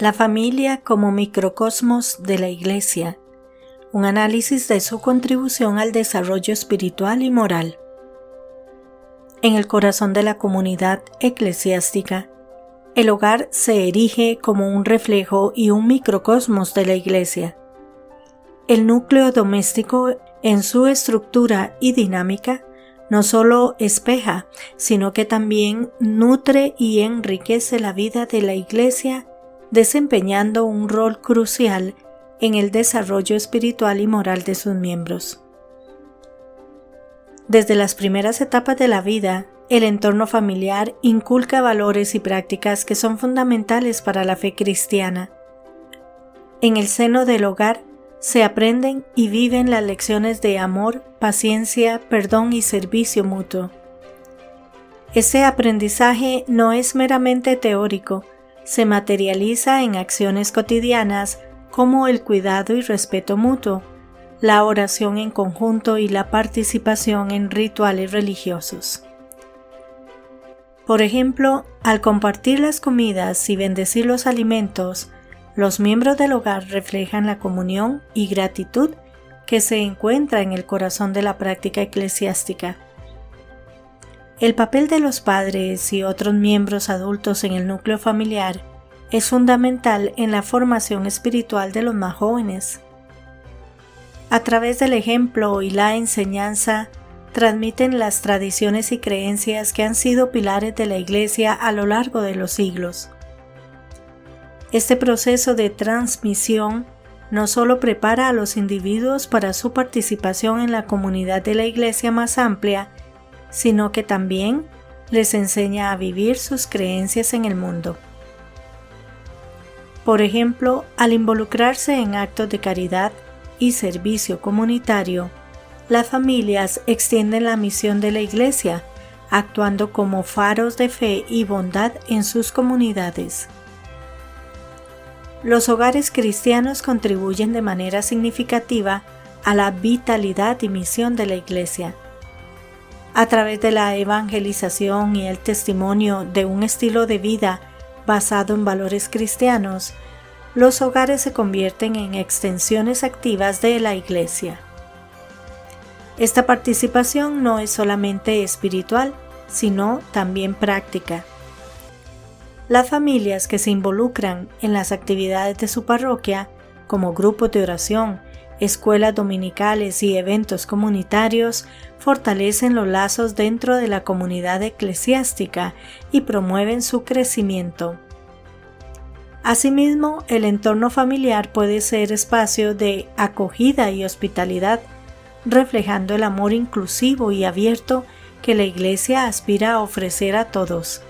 La familia como microcosmos de la Iglesia. Un análisis de su contribución al desarrollo espiritual y moral. En el corazón de la comunidad eclesiástica, el hogar se erige como un reflejo y un microcosmos de la Iglesia. El núcleo doméstico, en su estructura y dinámica, no solo espeja, sino que también nutre y enriquece la vida de la Iglesia desempeñando un rol crucial en el desarrollo espiritual y moral de sus miembros. Desde las primeras etapas de la vida, el entorno familiar inculca valores y prácticas que son fundamentales para la fe cristiana. En el seno del hogar se aprenden y viven las lecciones de amor, paciencia, perdón y servicio mutuo. Ese aprendizaje no es meramente teórico, se materializa en acciones cotidianas como el cuidado y respeto mutuo, la oración en conjunto y la participación en rituales religiosos. Por ejemplo, al compartir las comidas y bendecir los alimentos, los miembros del hogar reflejan la comunión y gratitud que se encuentra en el corazón de la práctica eclesiástica. El papel de los padres y otros miembros adultos en el núcleo familiar es fundamental en la formación espiritual de los más jóvenes. A través del ejemplo y la enseñanza, transmiten las tradiciones y creencias que han sido pilares de la Iglesia a lo largo de los siglos. Este proceso de transmisión no solo prepara a los individuos para su participación en la comunidad de la Iglesia más amplia, sino que también les enseña a vivir sus creencias en el mundo. Por ejemplo, al involucrarse en actos de caridad y servicio comunitario, las familias extienden la misión de la Iglesia, actuando como faros de fe y bondad en sus comunidades. Los hogares cristianos contribuyen de manera significativa a la vitalidad y misión de la Iglesia a través de la evangelización y el testimonio de un estilo de vida basado en valores cristianos, los hogares se convierten en extensiones activas de la Iglesia. Esta participación no es solamente espiritual, sino también práctica. Las familias que se involucran en las actividades de su parroquia, como grupos de oración, escuelas dominicales y eventos comunitarios fortalecen los lazos dentro de la comunidad eclesiástica y promueven su crecimiento. Asimismo, el entorno familiar puede ser espacio de acogida y hospitalidad, reflejando el amor inclusivo y abierto que la Iglesia aspira a ofrecer a todos.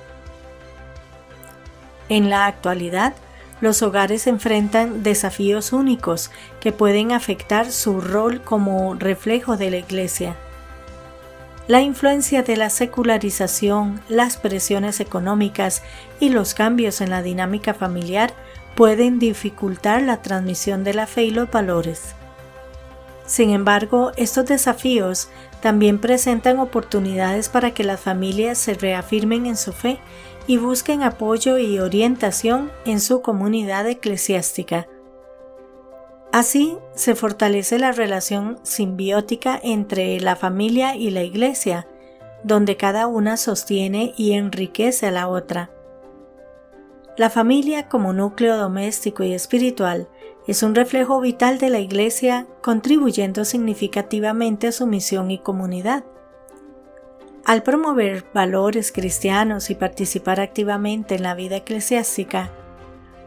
En la actualidad, los hogares enfrentan desafíos únicos que pueden afectar su rol como reflejo de la Iglesia. La influencia de la secularización, las presiones económicas y los cambios en la dinámica familiar pueden dificultar la transmisión de la fe y los valores. Sin embargo, estos desafíos también presentan oportunidades para que las familias se reafirmen en su fe y busquen apoyo y orientación en su comunidad eclesiástica. Así se fortalece la relación simbiótica entre la familia y la iglesia, donde cada una sostiene y enriquece a la otra. La familia como núcleo doméstico y espiritual es un reflejo vital de la Iglesia, contribuyendo significativamente a su misión y comunidad. Al promover valores cristianos y participar activamente en la vida eclesiástica,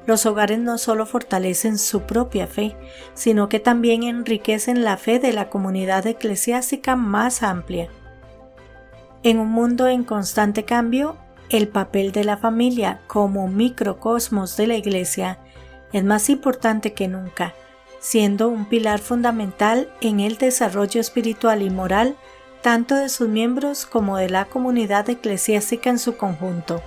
los hogares no solo fortalecen su propia fe, sino que también enriquecen la fe de la comunidad eclesiástica más amplia. En un mundo en constante cambio, el papel de la familia como microcosmos de la Iglesia es más importante que nunca, siendo un pilar fundamental en el desarrollo espiritual y moral tanto de sus miembros como de la comunidad eclesiástica en su conjunto.